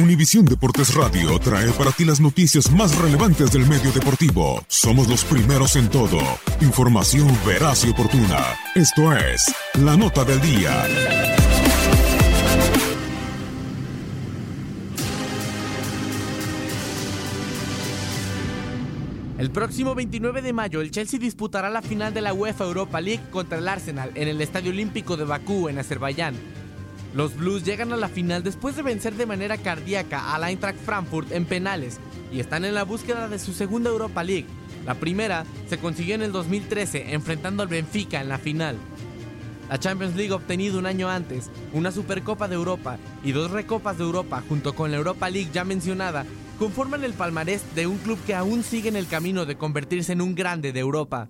Univisión Deportes Radio trae para ti las noticias más relevantes del medio deportivo. Somos los primeros en todo. Información veraz y oportuna. Esto es La Nota del Día. El próximo 29 de mayo, el Chelsea disputará la final de la UEFA Europa League contra el Arsenal en el Estadio Olímpico de Bakú, en Azerbaiyán. Los Blues llegan a la final después de vencer de manera cardíaca al Eintracht Frankfurt en penales y están en la búsqueda de su segunda Europa League. La primera se consiguió en el 2013 enfrentando al Benfica en la final. La Champions League obtenido un año antes una Supercopa de Europa y dos Recopas de Europa junto con la Europa League ya mencionada conforman el palmarés de un club que aún sigue en el camino de convertirse en un grande de Europa.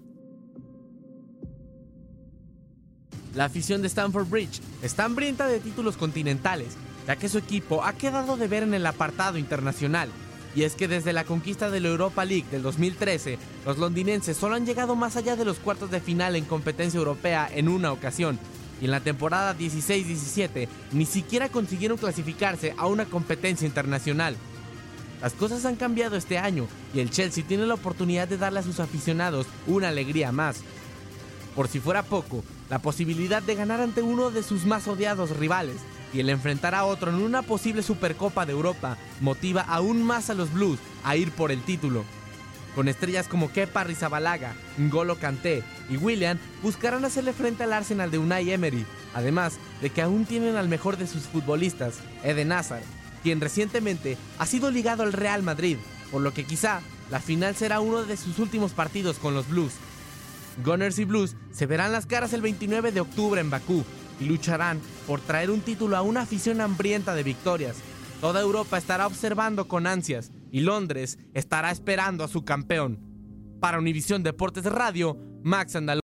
La afición de Stamford Bridge está hambrienta de títulos continentales, ya que su equipo ha quedado de ver en el apartado internacional. Y es que desde la conquista de la Europa League del 2013, los londinenses solo han llegado más allá de los cuartos de final en competencia europea en una ocasión, y en la temporada 16-17 ni siquiera consiguieron clasificarse a una competencia internacional. Las cosas han cambiado este año y el Chelsea tiene la oportunidad de darle a sus aficionados una alegría más. Por si fuera poco, la posibilidad de ganar ante uno de sus más odiados rivales y el enfrentar a otro en una posible Supercopa de Europa motiva aún más a los Blues a ir por el título. Con estrellas como Kepa Rizabalaga, Ngolo Kanté y William buscarán hacerle frente al Arsenal de Unai Emery, además de que aún tienen al mejor de sus futbolistas, Eden Hazard, quien recientemente ha sido ligado al Real Madrid, por lo que quizá la final será uno de sus últimos partidos con los Blues. Gunners y Blues se verán las caras el 29 de octubre en Bakú y lucharán por traer un título a una afición hambrienta de victorias. Toda Europa estará observando con ansias y Londres estará esperando a su campeón. Para Univisión Deportes Radio, Max Andalón.